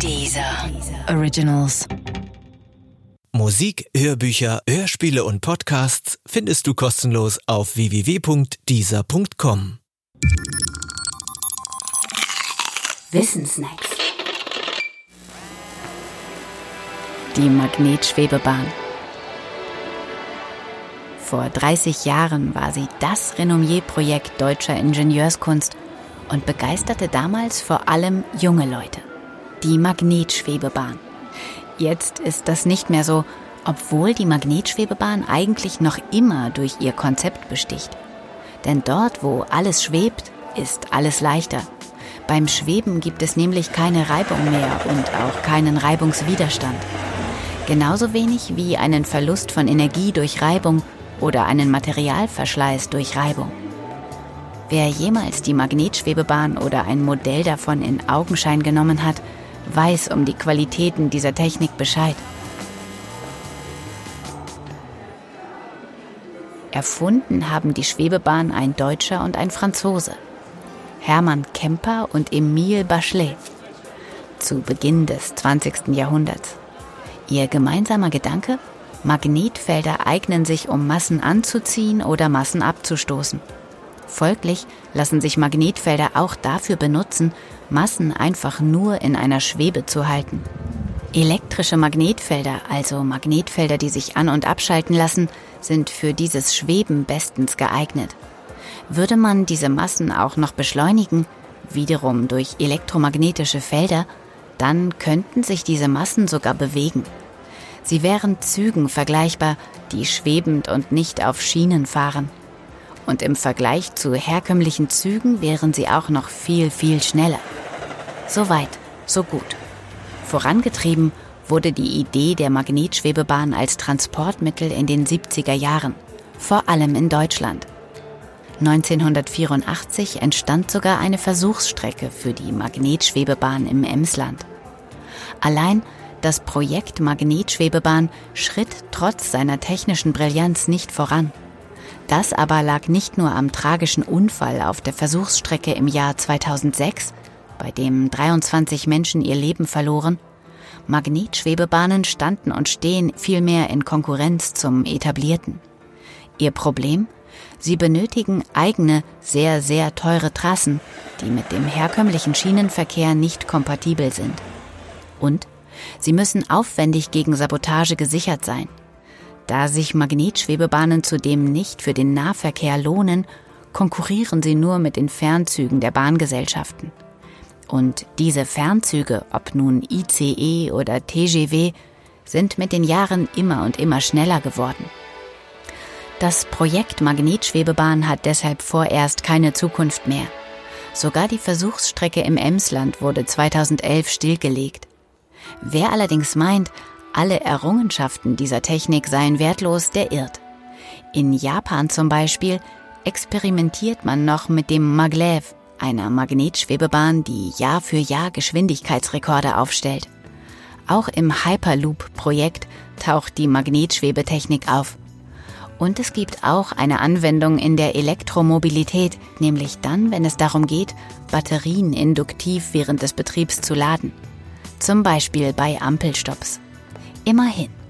Dieser Originals. Musik, Hörbücher, Hörspiele und Podcasts findest du kostenlos auf www.dieser.com. Wissensnacks. Die Magnetschwebebahn. Vor 30 Jahren war sie das Renommierprojekt deutscher Ingenieurskunst und begeisterte damals vor allem junge Leute. Die Magnetschwebebahn. Jetzt ist das nicht mehr so, obwohl die Magnetschwebebahn eigentlich noch immer durch ihr Konzept besticht. Denn dort, wo alles schwebt, ist alles leichter. Beim Schweben gibt es nämlich keine Reibung mehr und auch keinen Reibungswiderstand. Genauso wenig wie einen Verlust von Energie durch Reibung oder einen Materialverschleiß durch Reibung. Wer jemals die Magnetschwebebahn oder ein Modell davon in Augenschein genommen hat, weiß um die Qualitäten dieser Technik Bescheid. Erfunden haben die Schwebebahn ein Deutscher und ein Franzose. Hermann Kemper und Emile Bachelet. Zu Beginn des 20. Jahrhunderts. Ihr gemeinsamer Gedanke? Magnetfelder eignen sich, um Massen anzuziehen oder Massen abzustoßen. Folglich lassen sich Magnetfelder auch dafür benutzen, Massen einfach nur in einer Schwebe zu halten. Elektrische Magnetfelder, also Magnetfelder, die sich an- und abschalten lassen, sind für dieses Schweben bestens geeignet. Würde man diese Massen auch noch beschleunigen, wiederum durch elektromagnetische Felder, dann könnten sich diese Massen sogar bewegen. Sie wären Zügen vergleichbar, die schwebend und nicht auf Schienen fahren. Und im Vergleich zu herkömmlichen Zügen wären sie auch noch viel, viel schneller. So weit, so gut. Vorangetrieben wurde die Idee der Magnetschwebebahn als Transportmittel in den 70er Jahren, vor allem in Deutschland. 1984 entstand sogar eine Versuchsstrecke für die Magnetschwebebahn im Emsland. Allein das Projekt Magnetschwebebahn schritt trotz seiner technischen Brillanz nicht voran. Das aber lag nicht nur am tragischen Unfall auf der Versuchsstrecke im Jahr 2006, bei dem 23 Menschen ihr Leben verloren. Magnetschwebebahnen standen und stehen vielmehr in Konkurrenz zum etablierten. Ihr Problem? Sie benötigen eigene, sehr, sehr teure Trassen, die mit dem herkömmlichen Schienenverkehr nicht kompatibel sind. Und sie müssen aufwendig gegen Sabotage gesichert sein. Da sich Magnetschwebebahnen zudem nicht für den Nahverkehr lohnen, konkurrieren sie nur mit den Fernzügen der Bahngesellschaften. Und diese Fernzüge, ob nun ICE oder TGW, sind mit den Jahren immer und immer schneller geworden. Das Projekt Magnetschwebebahn hat deshalb vorerst keine Zukunft mehr. Sogar die Versuchsstrecke im Emsland wurde 2011 stillgelegt. Wer allerdings meint, alle Errungenschaften dieser Technik seien wertlos, der irrt. In Japan zum Beispiel experimentiert man noch mit dem Maglev, einer Magnetschwebebahn, die Jahr für Jahr Geschwindigkeitsrekorde aufstellt. Auch im Hyperloop-Projekt taucht die Magnetschwebetechnik auf. Und es gibt auch eine Anwendung in der Elektromobilität, nämlich dann, wenn es darum geht, Batterien induktiv während des Betriebs zu laden. Zum Beispiel bei Ampelstopps. Immerhin.